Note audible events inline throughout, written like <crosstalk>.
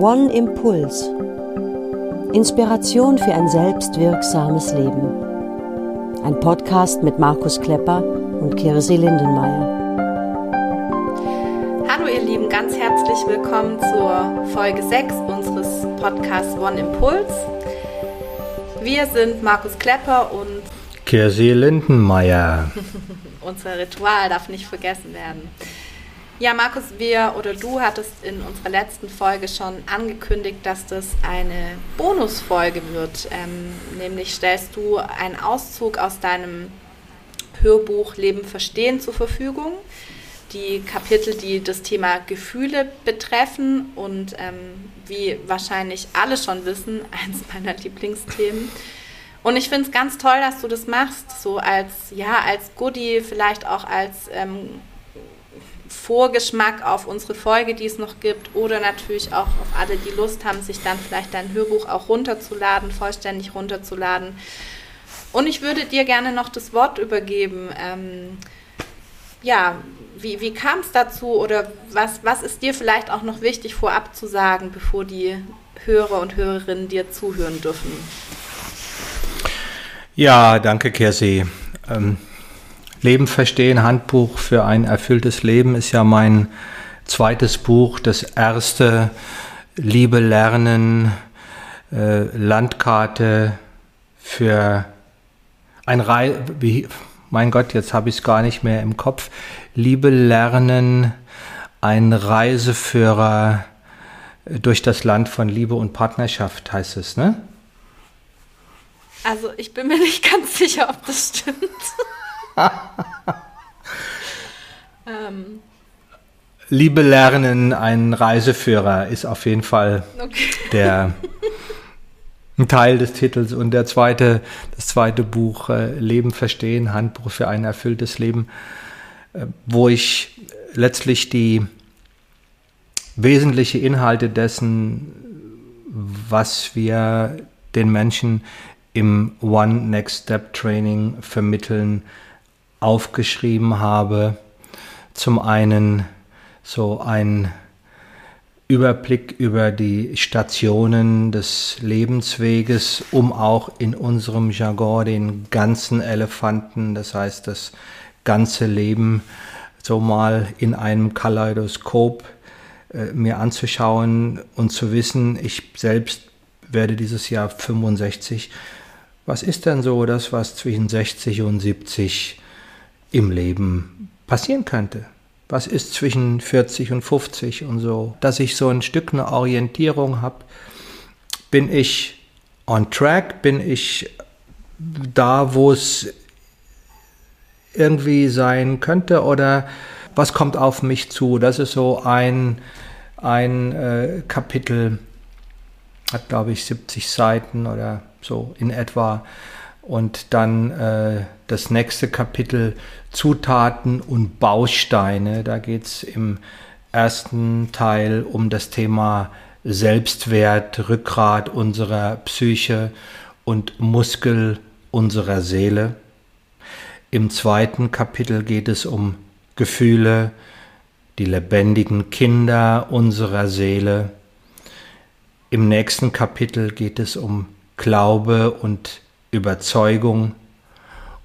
One Impuls. Inspiration für ein selbstwirksames Leben. Ein Podcast mit Markus Klepper und Kirsi Lindenmeier. Hallo ihr Lieben, ganz herzlich willkommen zur Folge 6 unseres Podcasts One Impuls. Wir sind Markus Klepper und Kirsi Lindenmeier. <laughs> Unser Ritual darf nicht vergessen werden. Ja, Markus, wir oder du hattest in unserer letzten Folge schon angekündigt, dass das eine Bonusfolge wird. Ähm, nämlich stellst du einen Auszug aus deinem Hörbuch Leben verstehen zur Verfügung. Die Kapitel, die das Thema Gefühle betreffen und ähm, wie wahrscheinlich alle schon wissen, <laughs> eins meiner Lieblingsthemen. Und ich finde es ganz toll, dass du das machst, so als, ja, als Goodie, vielleicht auch als ähm, Vorgeschmack auf unsere Folge, die es noch gibt, oder natürlich auch auf alle, die Lust haben, sich dann vielleicht dein Hörbuch auch runterzuladen, vollständig runterzuladen. Und ich würde dir gerne noch das Wort übergeben. Ähm, ja, wie, wie kam es dazu oder was, was ist dir vielleicht auch noch wichtig vorab zu sagen, bevor die Hörer und Hörerinnen dir zuhören dürfen? Ja, danke, Kersi. Ähm, Leben verstehen, Handbuch für ein erfülltes Leben ist ja mein zweites Buch. Das erste, Liebe lernen, äh, Landkarte für ein Reise, mein Gott, jetzt habe ich es gar nicht mehr im Kopf. Liebe lernen, ein Reiseführer durch das Land von Liebe und Partnerschaft heißt es, ne? Also ich bin mir nicht ganz sicher, ob das stimmt. Ähm. Liebe Lernen, ein Reiseführer ist auf jeden Fall okay. der ein Teil des Titels und der zweite, das zweite Buch äh, Leben verstehen, Handbuch für ein erfülltes Leben, äh, wo ich letztlich die wesentlichen Inhalte dessen, was wir den Menschen im One Next Step Training vermitteln, aufgeschrieben habe. Zum einen so ein Überblick über die Stationen des Lebensweges, um auch in unserem Jargon den ganzen Elefanten, das heißt das ganze Leben, so mal in einem Kaleidoskop äh, mir anzuschauen und zu wissen, ich selbst werde dieses Jahr 65. Was ist denn so das, was zwischen 60 und 70 im Leben passieren könnte. Was ist zwischen 40 und 50 und so, dass ich so ein Stück eine Orientierung habe. Bin ich on track? Bin ich da, wo es irgendwie sein könnte? Oder was kommt auf mich zu? Das ist so ein, ein äh, Kapitel, hat glaube ich 70 Seiten oder so in etwa. Und dann äh, das nächste Kapitel Zutaten und Bausteine. Da geht es im ersten Teil um das Thema Selbstwert, Rückgrat unserer Psyche und Muskel unserer Seele. Im zweiten Kapitel geht es um Gefühle, die lebendigen Kinder unserer Seele. Im nächsten Kapitel geht es um Glaube und Überzeugung,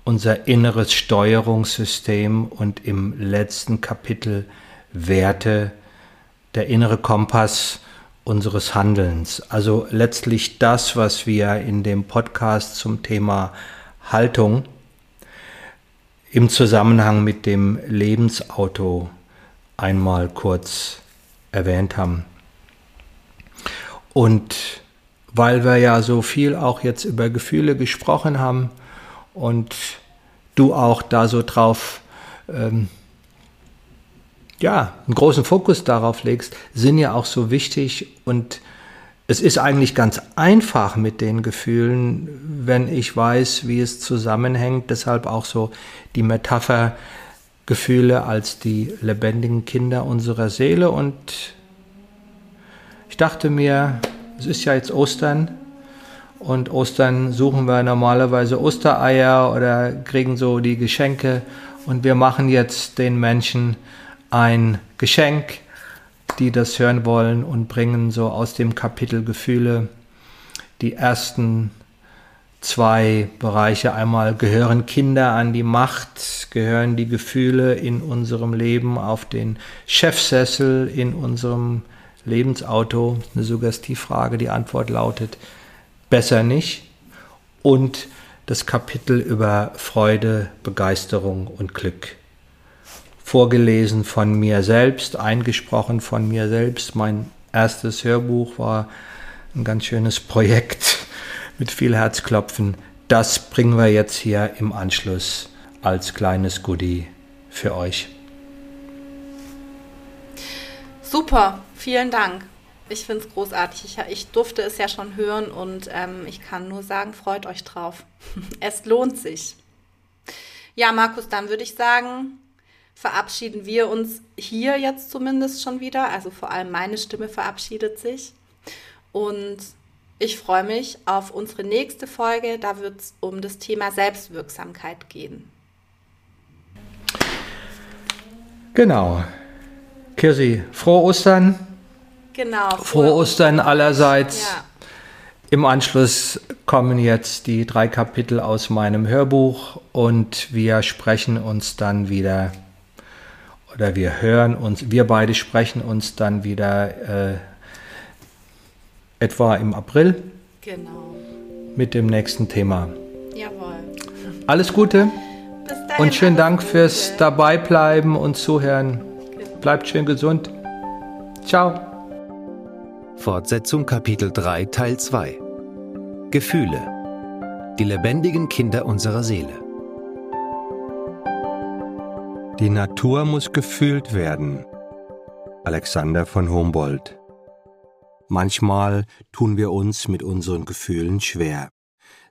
unser inneres Steuerungssystem und im letzten Kapitel Werte, der innere Kompass unseres Handelns. Also letztlich das, was wir in dem Podcast zum Thema Haltung im Zusammenhang mit dem Lebensauto einmal kurz erwähnt haben. Und weil wir ja so viel auch jetzt über Gefühle gesprochen haben und du auch da so drauf, ähm, ja, einen großen Fokus darauf legst, sind ja auch so wichtig und es ist eigentlich ganz einfach mit den Gefühlen, wenn ich weiß, wie es zusammenhängt. Deshalb auch so die Metapher Gefühle als die lebendigen Kinder unserer Seele. Und ich dachte mir, es ist ja jetzt Ostern und Ostern suchen wir normalerweise Ostereier oder kriegen so die Geschenke und wir machen jetzt den Menschen ein Geschenk die das hören wollen und bringen so aus dem Kapitel Gefühle die ersten zwei Bereiche. Einmal gehören Kinder an die Macht, gehören die Gefühle in unserem Leben auf den Chefsessel in unserem Lebensauto. Eine Suggestivfrage, die Antwort lautet besser nicht. Und das Kapitel über Freude, Begeisterung und Glück. Vorgelesen von mir selbst, eingesprochen von mir selbst. Mein erstes Hörbuch war ein ganz schönes Projekt <laughs> mit viel Herzklopfen. Das bringen wir jetzt hier im Anschluss als kleines Goodie für euch. Super, vielen Dank. Ich finde es großartig. Ich, ich, durfte es ja schon hören und ähm, ich kann nur sagen, freut euch drauf. <laughs> es lohnt sich. Ja, Markus, dann würde ich sagen, verabschieden wir uns hier jetzt zumindest schon wieder. Also vor allem meine Stimme verabschiedet sich. Und ich freue mich auf unsere nächste Folge. Da wird es um das Thema Selbstwirksamkeit gehen. Genau. Kirsi, frohe Ostern. Genau. Frohe, Ostern allerseits. Ja. Im Anschluss kommen jetzt die drei Kapitel aus meinem Hörbuch und wir sprechen uns dann wieder oder wir hören uns, wir beide sprechen uns dann wieder äh, etwa im April. Genau. Mit dem nächsten Thema. Jawohl. Alles Gute. Bis dahin, und schönen Dank fürs Dabeibleiben und Zuhören. Bleibt schön gesund. Ciao. Fortsetzung Kapitel 3 Teil 2 Gefühle Die lebendigen Kinder unserer Seele Die Natur muss gefühlt werden. Alexander von Humboldt Manchmal tun wir uns mit unseren Gefühlen schwer.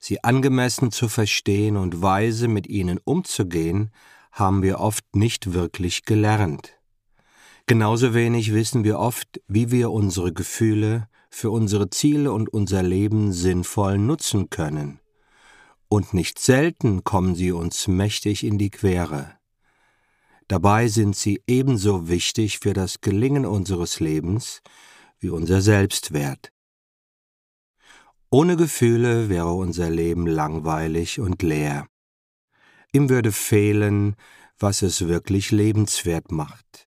Sie angemessen zu verstehen und weise mit ihnen umzugehen, haben wir oft nicht wirklich gelernt. Genauso wenig wissen wir oft, wie wir unsere Gefühle für unsere Ziele und unser Leben sinnvoll nutzen können. Und nicht selten kommen sie uns mächtig in die Quere. Dabei sind sie ebenso wichtig für das Gelingen unseres Lebens wie unser Selbstwert. Ohne Gefühle wäre unser Leben langweilig und leer. Ihm würde fehlen, was es wirklich lebenswert macht.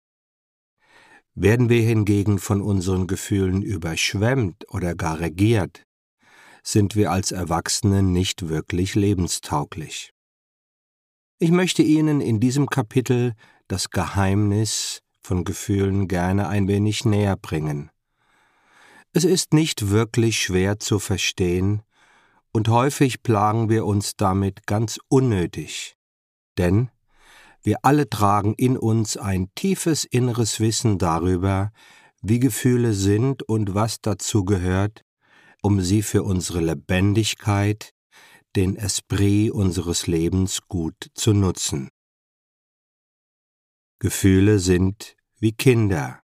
Werden wir hingegen von unseren Gefühlen überschwemmt oder gar regiert, sind wir als Erwachsene nicht wirklich lebenstauglich. Ich möchte Ihnen in diesem Kapitel das Geheimnis von Gefühlen gerne ein wenig näher bringen. Es ist nicht wirklich schwer zu verstehen, und häufig plagen wir uns damit ganz unnötig. Denn wir alle tragen in uns ein tiefes inneres Wissen darüber, wie Gefühle sind und was dazu gehört, um sie für unsere Lebendigkeit, den Esprit unseres Lebens gut zu nutzen. Gefühle sind wie Kinder.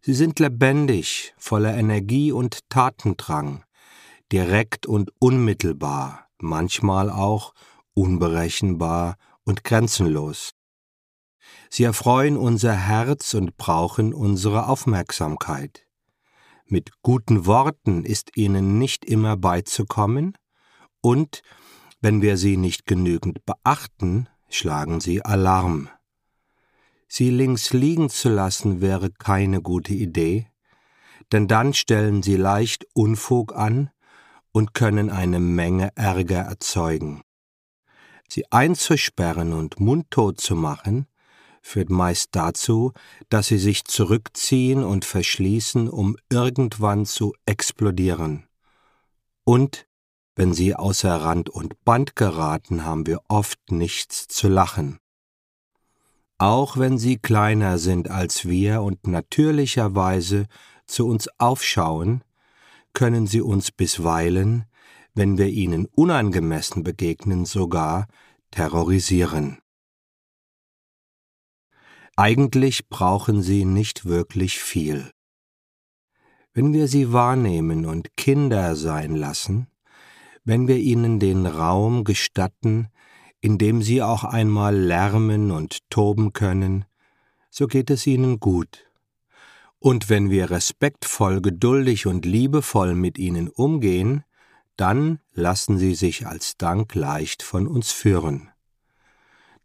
Sie sind lebendig, voller Energie und Tatendrang, direkt und unmittelbar, manchmal auch unberechenbar und grenzenlos. Sie erfreuen unser Herz und brauchen unsere Aufmerksamkeit. Mit guten Worten ist ihnen nicht immer beizukommen, und wenn wir sie nicht genügend beachten, schlagen sie Alarm. Sie links liegen zu lassen wäre keine gute Idee, denn dann stellen sie leicht Unfug an und können eine Menge Ärger erzeugen. Sie einzusperren und mundtot zu machen, führt meist dazu, dass sie sich zurückziehen und verschließen, um irgendwann zu explodieren. Und wenn sie außer Rand und Band geraten, haben wir oft nichts zu lachen. Auch wenn sie kleiner sind als wir und natürlicherweise zu uns aufschauen, können sie uns bisweilen, wenn wir ihnen unangemessen begegnen, sogar terrorisieren. Eigentlich brauchen sie nicht wirklich viel. Wenn wir sie wahrnehmen und Kinder sein lassen, wenn wir ihnen den Raum gestatten, in dem sie auch einmal lärmen und toben können, so geht es ihnen gut. Und wenn wir respektvoll, geduldig und liebevoll mit ihnen umgehen, dann lassen sie sich als Dank leicht von uns führen.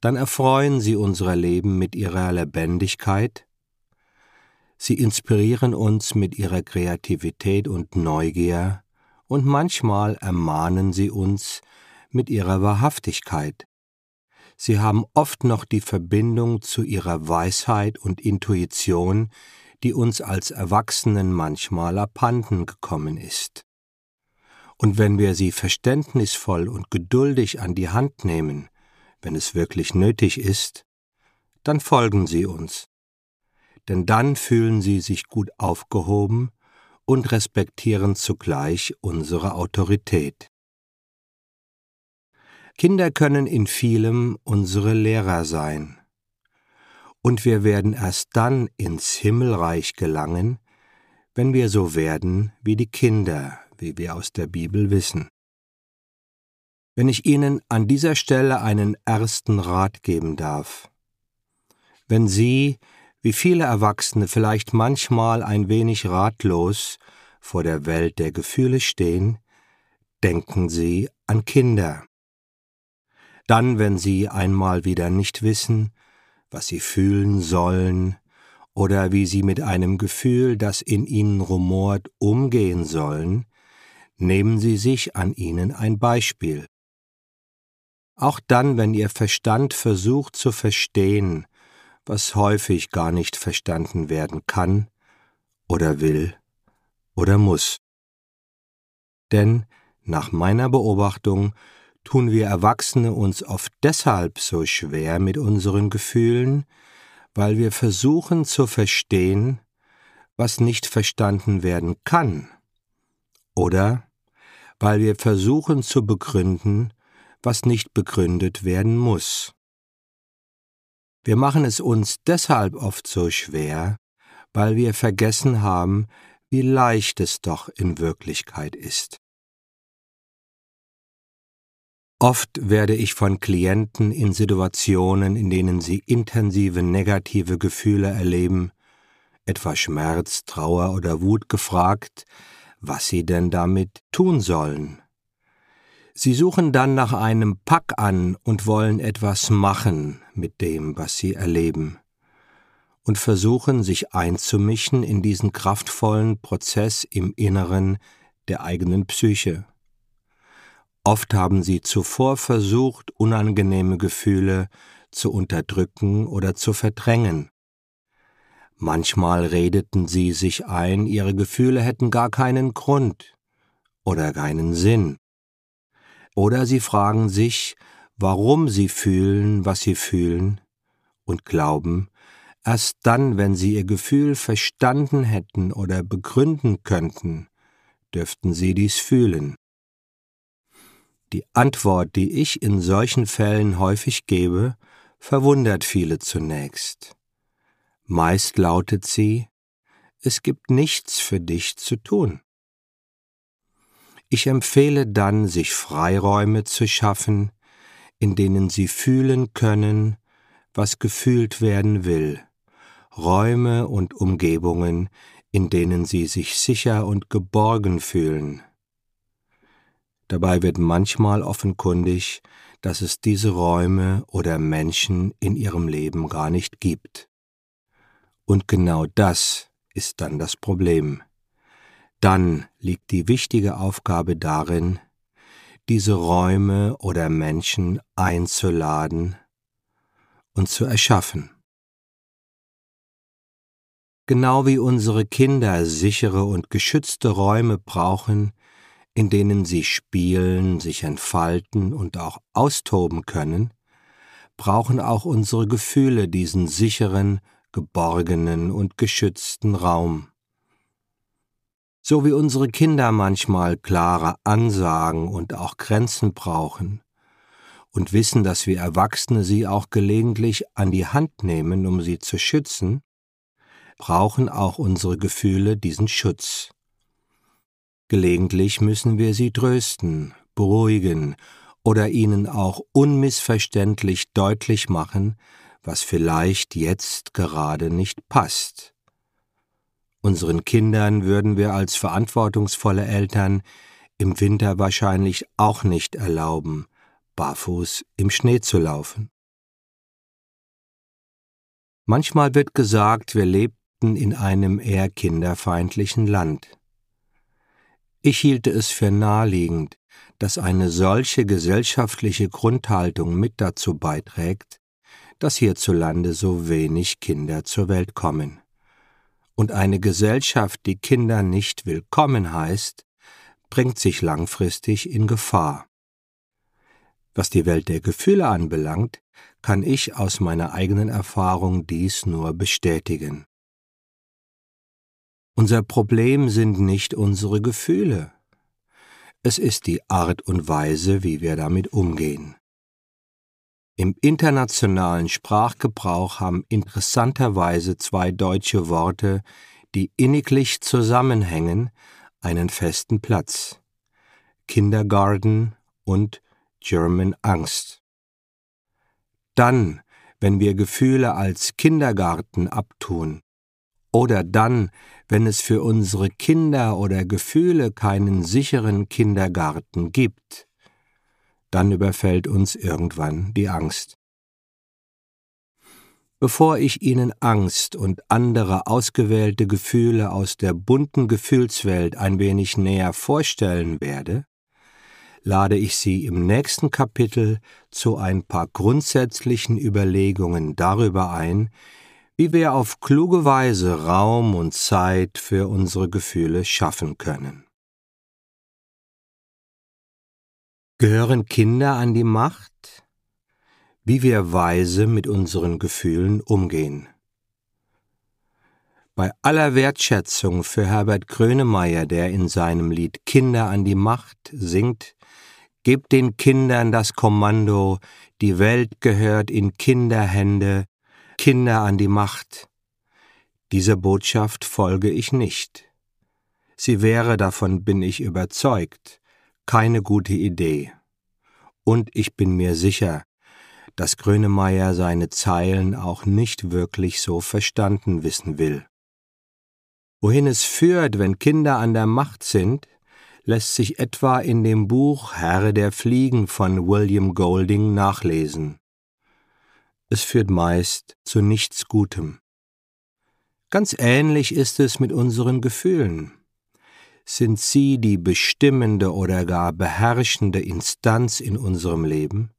Dann erfreuen sie unser Leben mit ihrer Lebendigkeit, sie inspirieren uns mit ihrer Kreativität und Neugier, und manchmal ermahnen sie uns mit ihrer Wahrhaftigkeit. Sie haben oft noch die Verbindung zu ihrer Weisheit und Intuition, die uns als Erwachsenen manchmal abhanden gekommen ist. Und wenn wir sie verständnisvoll und geduldig an die Hand nehmen, wenn es wirklich nötig ist, dann folgen sie uns. Denn dann fühlen sie sich gut aufgehoben und respektieren zugleich unsere Autorität. Kinder können in vielem unsere Lehrer sein. Und wir werden erst dann ins Himmelreich gelangen, wenn wir so werden wie die Kinder, wie wir aus der Bibel wissen. Wenn ich Ihnen an dieser Stelle einen ersten Rat geben darf. Wenn Sie, wie viele Erwachsene, vielleicht manchmal ein wenig ratlos vor der Welt der Gefühle stehen, denken Sie an Kinder. Dann, wenn Sie einmal wieder nicht wissen, was Sie fühlen sollen, oder wie Sie mit einem Gefühl, das in Ihnen rumort, umgehen sollen, nehmen Sie sich an ihnen ein Beispiel. Auch dann, wenn Ihr Verstand versucht zu verstehen, was häufig gar nicht verstanden werden kann oder will oder muss. Denn nach meiner Beobachtung tun wir Erwachsene uns oft deshalb so schwer mit unseren Gefühlen, weil wir versuchen zu verstehen, was nicht verstanden werden kann, oder weil wir versuchen zu begründen, was nicht begründet werden muss. Wir machen es uns deshalb oft so schwer, weil wir vergessen haben, wie leicht es doch in Wirklichkeit ist. Oft werde ich von Klienten in Situationen, in denen sie intensive negative Gefühle erleben, etwa Schmerz, Trauer oder Wut, gefragt, was sie denn damit tun sollen. Sie suchen dann nach einem Pack an und wollen etwas machen mit dem, was sie erleben, und versuchen sich einzumischen in diesen kraftvollen Prozess im Inneren der eigenen Psyche. Oft haben sie zuvor versucht, unangenehme Gefühle zu unterdrücken oder zu verdrängen. Manchmal redeten sie sich ein, ihre Gefühle hätten gar keinen Grund oder keinen Sinn. Oder sie fragen sich, warum sie fühlen, was sie fühlen, und glauben, erst dann, wenn sie ihr Gefühl verstanden hätten oder begründen könnten, dürften sie dies fühlen. Die Antwort, die ich in solchen Fällen häufig gebe, verwundert viele zunächst. Meist lautet sie, es gibt nichts für dich zu tun. Ich empfehle dann, sich Freiräume zu schaffen, in denen sie fühlen können, was gefühlt werden will, Räume und Umgebungen, in denen sie sich sicher und geborgen fühlen. Dabei wird manchmal offenkundig, dass es diese Räume oder Menschen in ihrem Leben gar nicht gibt. Und genau das ist dann das Problem dann liegt die wichtige Aufgabe darin, diese Räume oder Menschen einzuladen und zu erschaffen. Genau wie unsere Kinder sichere und geschützte Räume brauchen, in denen sie spielen, sich entfalten und auch austoben können, brauchen auch unsere Gefühle diesen sicheren, geborgenen und geschützten Raum so wie unsere Kinder manchmal klare Ansagen und auch Grenzen brauchen und wissen, dass wir Erwachsene sie auch gelegentlich an die Hand nehmen, um sie zu schützen, brauchen auch unsere Gefühle diesen Schutz. Gelegentlich müssen wir sie trösten, beruhigen oder ihnen auch unmissverständlich deutlich machen, was vielleicht jetzt gerade nicht passt Unseren Kindern würden wir als verantwortungsvolle Eltern im Winter wahrscheinlich auch nicht erlauben, barfuß im Schnee zu laufen. Manchmal wird gesagt, wir lebten in einem eher kinderfeindlichen Land. Ich hielte es für naheliegend, dass eine solche gesellschaftliche Grundhaltung mit dazu beiträgt, dass hierzulande so wenig Kinder zur Welt kommen. Und eine Gesellschaft, die Kinder nicht willkommen heißt, bringt sich langfristig in Gefahr. Was die Welt der Gefühle anbelangt, kann ich aus meiner eigenen Erfahrung dies nur bestätigen. Unser Problem sind nicht unsere Gefühle, es ist die Art und Weise, wie wir damit umgehen. Im internationalen Sprachgebrauch haben interessanterweise zwei deutsche Worte, die inniglich zusammenhängen, einen festen Platz. Kindergarten und German Angst. Dann, wenn wir Gefühle als Kindergarten abtun, oder dann, wenn es für unsere Kinder oder Gefühle keinen sicheren Kindergarten gibt, dann überfällt uns irgendwann die Angst. Bevor ich Ihnen Angst und andere ausgewählte Gefühle aus der bunten Gefühlswelt ein wenig näher vorstellen werde, lade ich Sie im nächsten Kapitel zu ein paar grundsätzlichen Überlegungen darüber ein, wie wir auf kluge Weise Raum und Zeit für unsere Gefühle schaffen können. Gehören Kinder an die Macht? Wie wir weise mit unseren Gefühlen umgehen. Bei aller Wertschätzung für Herbert Grönemeyer, der in seinem Lied Kinder an die Macht singt, Gebt den Kindern das Kommando, die Welt gehört in Kinderhände, Kinder an die Macht. Dieser Botschaft folge ich nicht. Sie wäre, davon bin ich überzeugt, keine gute Idee. Und ich bin mir sicher, dass Grönemeyer seine Zeilen auch nicht wirklich so verstanden wissen will. Wohin es führt, wenn Kinder an der Macht sind, lässt sich etwa in dem Buch Herr der Fliegen von William Golding nachlesen. Es führt meist zu nichts Gutem. Ganz ähnlich ist es mit unseren Gefühlen sind sie die bestimmende oder gar beherrschende Instanz in unserem Leben,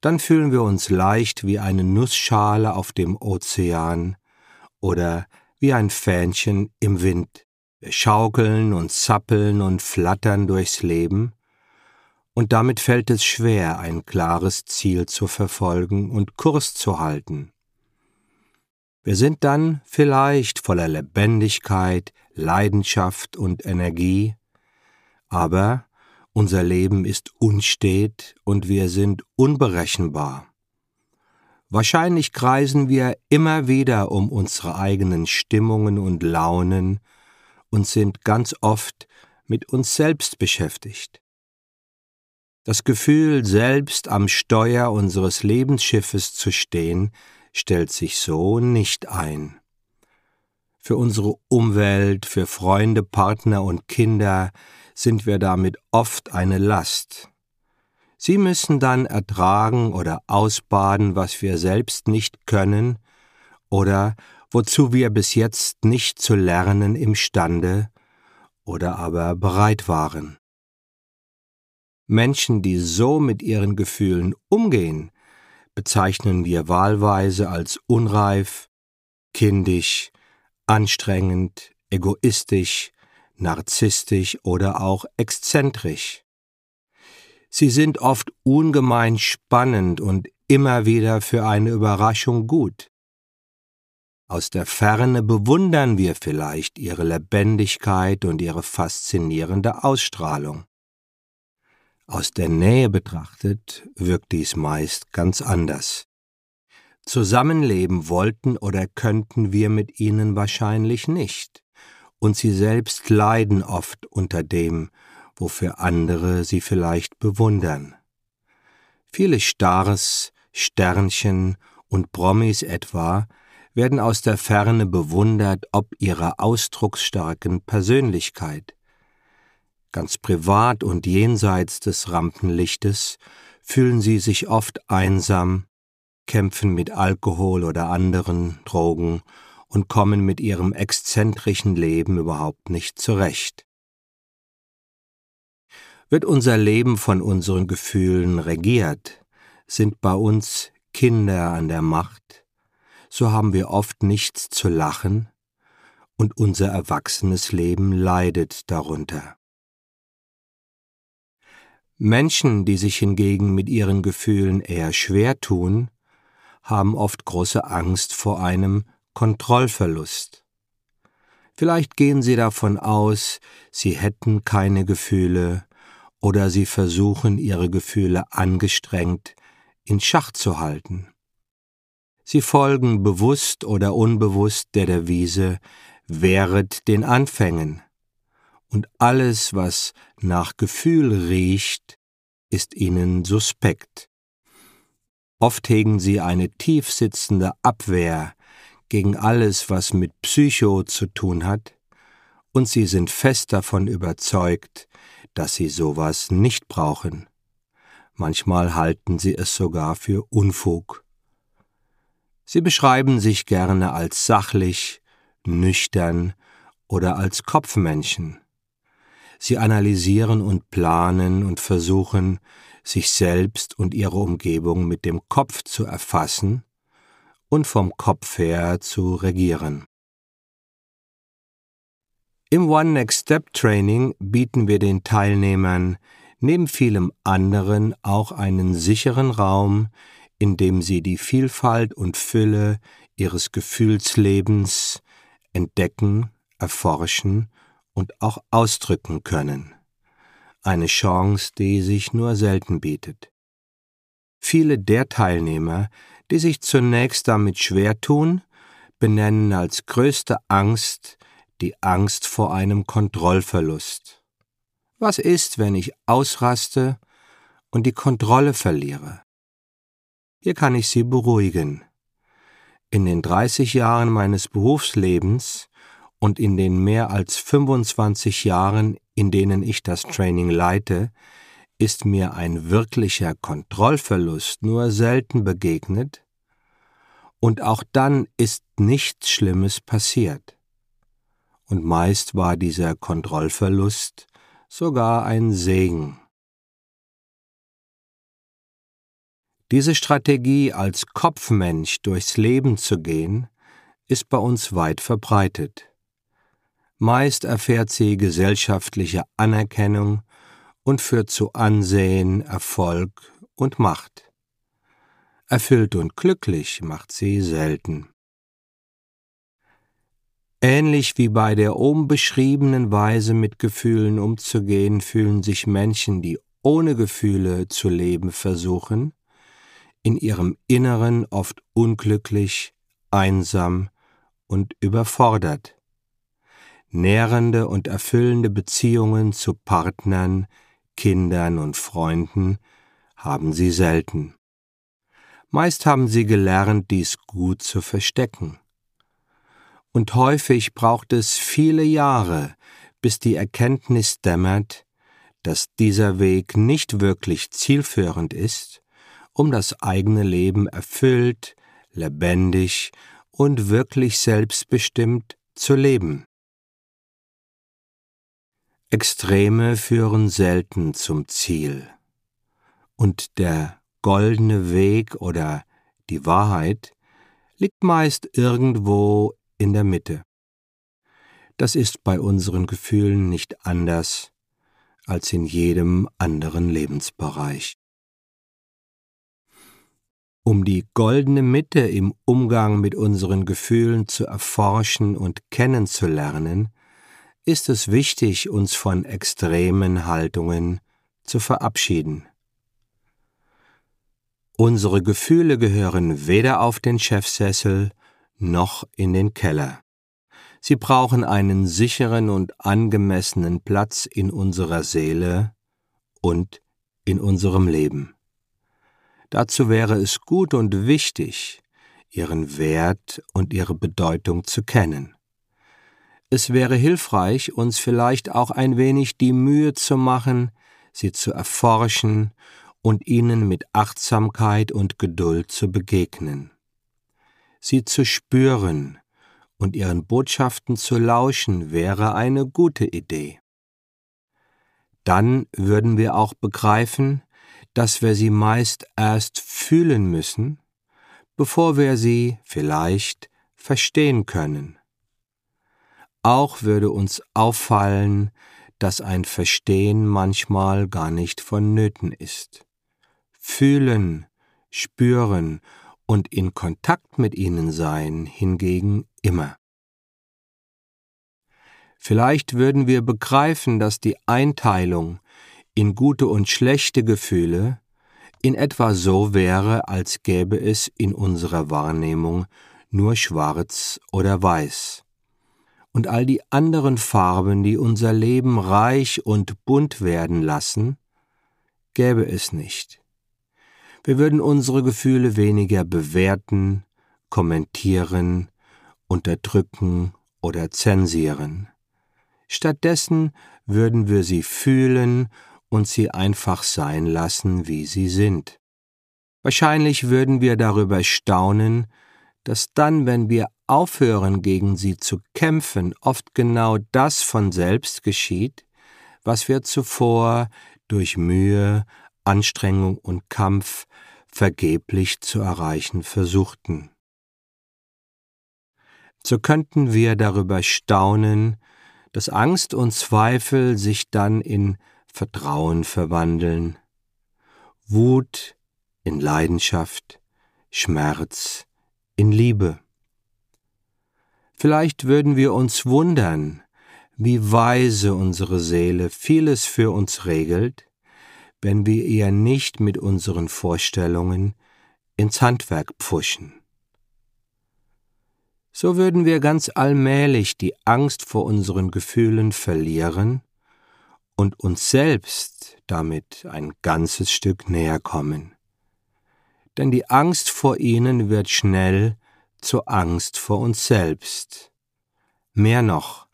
dann fühlen wir uns leicht wie eine Nussschale auf dem Ozean oder wie ein Fähnchen im Wind. Wir schaukeln und zappeln und flattern durchs Leben, und damit fällt es schwer, ein klares Ziel zu verfolgen und Kurs zu halten. Wir sind dann vielleicht voller Lebendigkeit, Leidenschaft und Energie, aber unser Leben ist unstet und wir sind unberechenbar. Wahrscheinlich kreisen wir immer wieder um unsere eigenen Stimmungen und Launen und sind ganz oft mit uns selbst beschäftigt. Das Gefühl, selbst am Steuer unseres Lebensschiffes zu stehen, stellt sich so nicht ein für unsere Umwelt, für Freunde, Partner und Kinder sind wir damit oft eine Last. Sie müssen dann ertragen oder ausbaden, was wir selbst nicht können oder wozu wir bis jetzt nicht zu lernen imstande oder aber bereit waren. Menschen, die so mit ihren Gefühlen umgehen, bezeichnen wir wahlweise als unreif, kindisch, anstrengend, egoistisch, narzisstisch oder auch exzentrisch. Sie sind oft ungemein spannend und immer wieder für eine Überraschung gut. Aus der Ferne bewundern wir vielleicht ihre Lebendigkeit und ihre faszinierende Ausstrahlung. Aus der Nähe betrachtet wirkt dies meist ganz anders. Zusammenleben wollten oder könnten wir mit ihnen wahrscheinlich nicht, und sie selbst leiden oft unter dem, wofür andere sie vielleicht bewundern. Viele Stars, Sternchen und Promis etwa werden aus der Ferne bewundert ob ihrer ausdrucksstarken Persönlichkeit. Ganz privat und jenseits des Rampenlichtes fühlen sie sich oft einsam, kämpfen mit Alkohol oder anderen Drogen und kommen mit ihrem exzentrischen Leben überhaupt nicht zurecht. Wird unser Leben von unseren Gefühlen regiert, sind bei uns Kinder an der Macht, so haben wir oft nichts zu lachen und unser erwachsenes Leben leidet darunter. Menschen, die sich hingegen mit ihren Gefühlen eher schwer tun, haben oft große Angst vor einem Kontrollverlust. Vielleicht gehen sie davon aus, sie hätten keine Gefühle oder sie versuchen ihre Gefühle angestrengt in Schach zu halten. Sie folgen bewusst oder unbewusst der Devise Wehret den Anfängen, und alles, was nach Gefühl riecht, ist ihnen suspekt. Oft hegen sie eine tiefsitzende Abwehr gegen alles, was mit Psycho zu tun hat, und sie sind fest davon überzeugt, dass sie sowas nicht brauchen. Manchmal halten sie es sogar für Unfug. Sie beschreiben sich gerne als sachlich, nüchtern oder als Kopfmenschen. Sie analysieren und planen und versuchen, sich selbst und ihre Umgebung mit dem Kopf zu erfassen und vom Kopf her zu regieren. Im One Next Step Training bieten wir den Teilnehmern neben vielem anderen auch einen sicheren Raum, in dem sie die Vielfalt und Fülle ihres Gefühlslebens entdecken, erforschen und auch ausdrücken können. Eine Chance, die sich nur selten bietet. Viele der Teilnehmer, die sich zunächst damit schwer tun, benennen als größte Angst die Angst vor einem Kontrollverlust. Was ist, wenn ich ausraste und die Kontrolle verliere? Hier kann ich Sie beruhigen. In den 30 Jahren meines Berufslebens und in den mehr als 25 Jahren, in denen ich das Training leite, ist mir ein wirklicher Kontrollverlust nur selten begegnet, und auch dann ist nichts Schlimmes passiert und meist war dieser Kontrollverlust sogar ein Segen. Diese Strategie, als Kopfmensch durchs Leben zu gehen, ist bei uns weit verbreitet. Meist erfährt sie gesellschaftliche Anerkennung und führt zu Ansehen, Erfolg und Macht. Erfüllt und glücklich macht sie selten. Ähnlich wie bei der oben beschriebenen Weise mit Gefühlen umzugehen, fühlen sich Menschen, die ohne Gefühle zu leben versuchen, in ihrem Inneren oft unglücklich, einsam und überfordert. Nährende und erfüllende Beziehungen zu Partnern, Kindern und Freunden haben sie selten. Meist haben sie gelernt, dies gut zu verstecken und häufig braucht es viele Jahre, bis die Erkenntnis dämmert, dass dieser Weg nicht wirklich zielführend ist, um das eigene Leben erfüllt, lebendig und wirklich selbstbestimmt zu leben. Extreme führen selten zum Ziel, und der goldene Weg oder die Wahrheit liegt meist irgendwo in der Mitte. Das ist bei unseren Gefühlen nicht anders als in jedem anderen Lebensbereich. Um die goldene Mitte im Umgang mit unseren Gefühlen zu erforschen und kennenzulernen, ist es wichtig, uns von extremen Haltungen zu verabschieden. Unsere Gefühle gehören weder auf den Chefsessel noch in den Keller. Sie brauchen einen sicheren und angemessenen Platz in unserer Seele und in unserem Leben. Dazu wäre es gut und wichtig, ihren Wert und ihre Bedeutung zu kennen. Es wäre hilfreich, uns vielleicht auch ein wenig die Mühe zu machen, sie zu erforschen und ihnen mit Achtsamkeit und Geduld zu begegnen. Sie zu spüren und ihren Botschaften zu lauschen wäre eine gute Idee. Dann würden wir auch begreifen, dass wir sie meist erst fühlen müssen, bevor wir sie vielleicht verstehen können. Auch würde uns auffallen, dass ein Verstehen manchmal gar nicht vonnöten ist. Fühlen, spüren und in Kontakt mit ihnen sein hingegen immer. Vielleicht würden wir begreifen, dass die Einteilung in gute und schlechte Gefühle in etwa so wäre, als gäbe es in unserer Wahrnehmung nur schwarz oder weiß. Und all die anderen Farben, die unser Leben reich und bunt werden lassen, gäbe es nicht. Wir würden unsere Gefühle weniger bewerten, kommentieren, unterdrücken oder zensieren. Stattdessen würden wir sie fühlen und sie einfach sein lassen, wie sie sind. Wahrscheinlich würden wir darüber staunen, dass dann, wenn wir aufhören, gegen sie zu kämpfen, oft genau das von selbst geschieht, was wir zuvor durch Mühe, Anstrengung und Kampf vergeblich zu erreichen versuchten. So könnten wir darüber staunen, dass Angst und Zweifel sich dann in Vertrauen verwandeln, Wut in Leidenschaft, Schmerz in Liebe. Vielleicht würden wir uns wundern, wie weise unsere Seele vieles für uns regelt, wenn wir ihr nicht mit unseren Vorstellungen ins Handwerk pfuschen. So würden wir ganz allmählich die Angst vor unseren Gefühlen verlieren und uns selbst damit ein ganzes Stück näher kommen. Denn die Angst vor ihnen wird schnell zur Angst vor uns selbst. Mehr noch,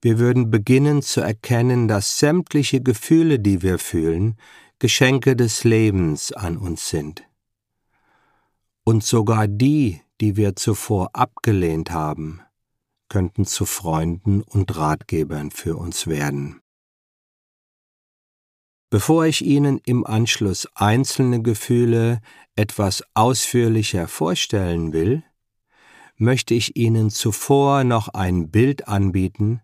wir würden beginnen zu erkennen, dass sämtliche Gefühle, die wir fühlen, Geschenke des Lebens an uns sind. Und sogar die, die wir zuvor abgelehnt haben, könnten zu Freunden und Ratgebern für uns werden. Bevor ich Ihnen im Anschluss einzelne Gefühle etwas ausführlicher vorstellen will, möchte ich Ihnen zuvor noch ein Bild anbieten,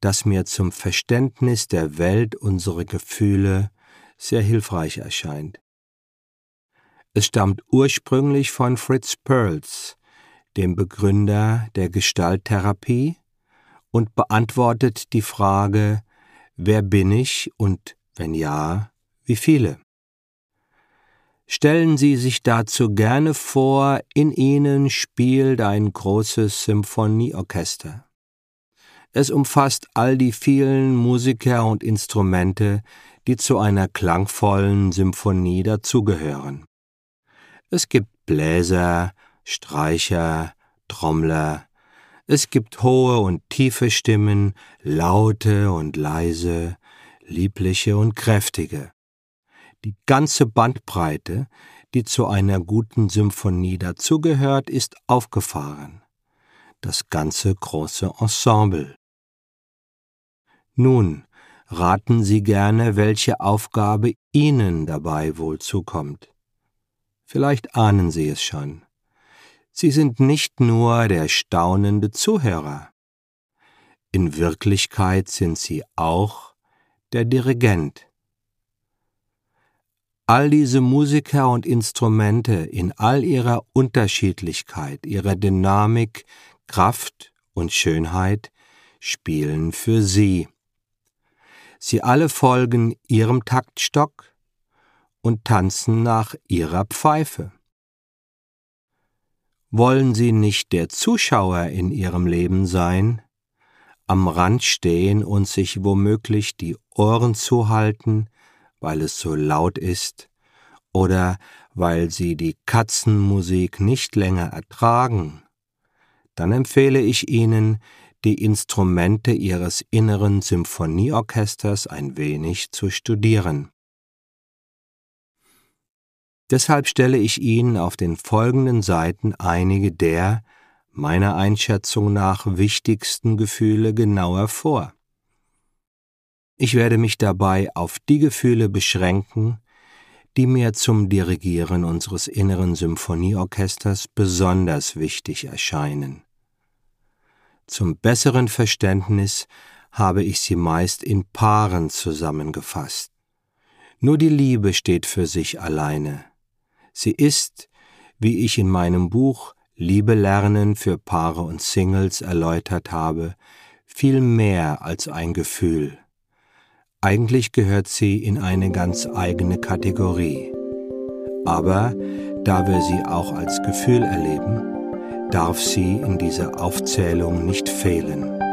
das mir zum Verständnis der Welt unserer Gefühle sehr hilfreich erscheint. Es stammt ursprünglich von Fritz Perls, dem Begründer der Gestalttherapie, und beantwortet die Frage, wer bin ich und wenn ja, wie viele? Stellen Sie sich dazu gerne vor, in Ihnen spielt ein großes Symphonieorchester. Es umfasst all die vielen Musiker und Instrumente, die zu einer klangvollen Symphonie dazugehören. Es gibt Bläser, Streicher, Trommler, es gibt hohe und tiefe Stimmen, laute und leise, liebliche und kräftige. Die ganze Bandbreite, die zu einer guten Symphonie dazugehört, ist aufgefahren. Das ganze große Ensemble. Nun, raten Sie gerne, welche Aufgabe Ihnen dabei wohl zukommt. Vielleicht ahnen Sie es schon. Sie sind nicht nur der staunende Zuhörer. In Wirklichkeit sind Sie auch der Dirigent. All diese Musiker und Instrumente in all ihrer Unterschiedlichkeit, ihrer Dynamik, Kraft und Schönheit spielen für Sie. Sie alle folgen ihrem Taktstock und tanzen nach ihrer Pfeife. Wollen Sie nicht der Zuschauer in Ihrem Leben sein, am Rand stehen und sich womöglich die Ohren zuhalten, weil es so laut ist, oder weil sie die Katzenmusik nicht länger ertragen, dann empfehle ich Ihnen, die Instrumente Ihres inneren Symphonieorchesters ein wenig zu studieren. Deshalb stelle ich Ihnen auf den folgenden Seiten einige der, meiner Einschätzung nach, wichtigsten Gefühle genauer vor. Ich werde mich dabei auf die Gefühle beschränken, die mir zum Dirigieren unseres inneren Symphonieorchesters besonders wichtig erscheinen. Zum besseren Verständnis habe ich sie meist in Paaren zusammengefasst. Nur die Liebe steht für sich alleine. Sie ist, wie ich in meinem Buch Liebe lernen für Paare und Singles erläutert habe, viel mehr als ein Gefühl. Eigentlich gehört sie in eine ganz eigene Kategorie. Aber da wir sie auch als Gefühl erleben, darf sie in dieser Aufzählung nicht fehlen.